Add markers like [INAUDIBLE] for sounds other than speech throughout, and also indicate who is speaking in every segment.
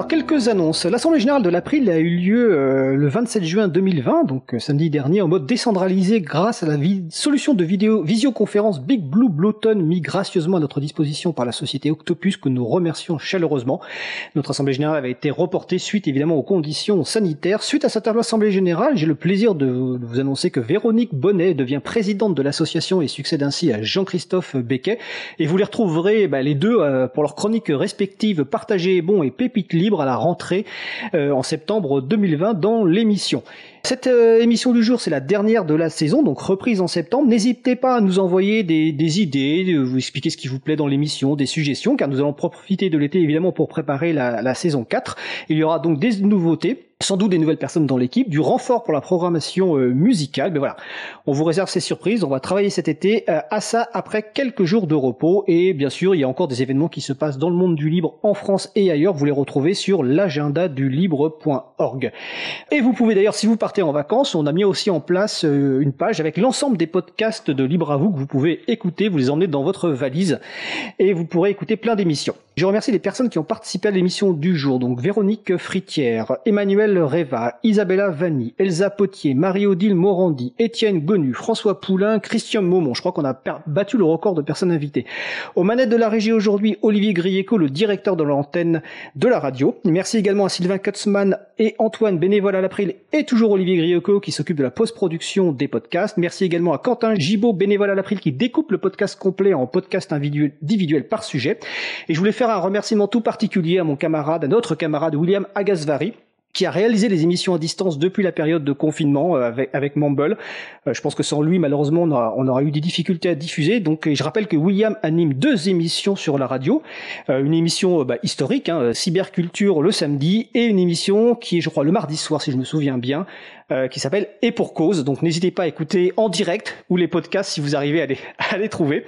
Speaker 1: Alors, quelques annonces. L'Assemblée Générale de l'April a eu lieu euh, le 27 juin 2020, donc euh, samedi dernier, en mode décentralisé grâce à la solution de vidéo visioconférence Big Blue Blowton mis gracieusement à notre disposition par la société Octopus que nous remercions chaleureusement. Notre Assemblée Générale avait été reportée suite évidemment aux conditions sanitaires. Suite à cette Assemblée Générale, j'ai le plaisir de vous annoncer que Véronique Bonnet devient présidente de l'association et succède ainsi à Jean-Christophe Becquet. Et vous les retrouverez bah, les deux euh, pour leurs chroniques respectives Partagez bon et Pépite libre à la rentrée euh, en septembre 2020 dans l'émission. Cette euh, émission du jour, c'est la dernière de la saison, donc reprise en septembre. N'hésitez pas à nous envoyer des, idées, de vous expliquer ce qui vous plaît dans l'émission, des suggestions, car nous allons profiter de l'été évidemment pour préparer la, la saison 4. Il y aura donc des nouveautés sans doute des nouvelles personnes dans l'équipe, du renfort pour la programmation euh, musicale. Mais voilà, on vous réserve ces surprises. On va travailler cet été euh, à ça après quelques jours de repos. Et bien sûr, il y a encore des événements qui se passent dans le monde du libre en France et ailleurs. Vous les retrouvez sur l'agenda du libre.org. Et vous pouvez d'ailleurs, si vous partez en vacances, on a mis aussi en place euh, une page avec l'ensemble des podcasts de Libre à vous que vous pouvez écouter. Vous les emmenez dans votre valise et vous pourrez écouter plein d'émissions. Je remercie les personnes qui ont participé à l'émission du jour. Donc Véronique Fritière, Emmanuel Reva, Isabella Vanni, Elsa Potier, Marie-Odile Morandi, Étienne Gonu, François Poulain, Christian Maumont. Je crois qu'on a battu le record de personnes invitées. Aux manettes de la régie aujourd'hui, Olivier Grieco, le directeur de l'antenne de la radio. Merci également à Sylvain Kutzmann et Antoine, bénévole à l'April, et toujours Olivier Grieco qui s'occupe de la post-production des podcasts. Merci également à Quentin Gibaud, bénévole à l'April, qui découpe le podcast complet en podcast individuel par sujet. Et je voulais faire un remerciement tout particulier à mon camarade, à notre camarade William Agasvari, qui a réalisé les émissions à distance depuis la période de confinement euh, avec, avec. Euh, je pense que sans lui, malheureusement, on aura, on aura, eu des difficultés à diffuser. Donc, je rappelle que William anime deux émissions sur la radio. Euh, une émission bah, historique, hein, Cyberculture le samedi, et une émission qui est, je crois, le mardi soir, si je me souviens bien, euh, qui s'appelle Et pour cause. Donc n'hésitez pas à écouter en direct ou les podcasts si vous arrivez à les, [LAUGHS] à les trouver.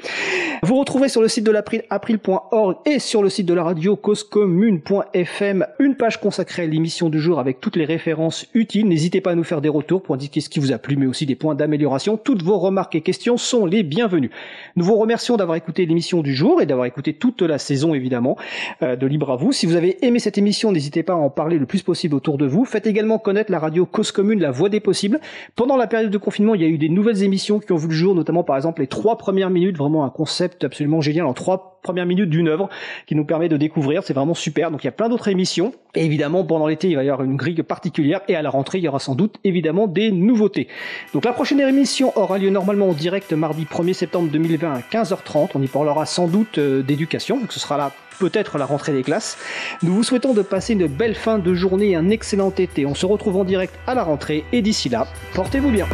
Speaker 1: Vous retrouvez sur le site de l'April, april.org et sur le site de la radio causecommune.fm une page consacrée à l'émission du jour avec toutes les références utiles. N'hésitez pas à nous faire des retours pour indiquer ce qui vous a plu, mais aussi des points d'amélioration. Toutes vos remarques et questions sont les bienvenues. Nous vous remercions d'avoir écouté l'émission du jour et d'avoir écouté toute la saison évidemment euh, de Libre à vous. Si vous avez aimé cette émission, n'hésitez pas à en parler le plus possible autour de vous. Faites également connaître la radio Cause Commune, la voie des possibles. Pendant la période de confinement, il y a eu des nouvelles émissions qui ont vu le jour, notamment par exemple les trois premières minutes, vraiment un concept absolument génial en trois premières minutes d'une œuvre qui nous permet de découvrir. C'est vraiment super. Donc il y a plein d'autres émissions. Et évidemment, pendant l'été, il va y avoir une grille particulière et à la rentrée, il y aura sans doute évidemment des nouveautés. Donc la prochaine émission aura lieu normalement en direct mardi 1er septembre 2020 à 15h30. On y parlera sans doute euh, d'éducation. Donc ce sera là peut-être la rentrée des classes. Nous vous souhaitons de passer une belle fin de journée et un excellent été. On se retrouve en direct à la rentrée et d'ici là, portez-vous bien.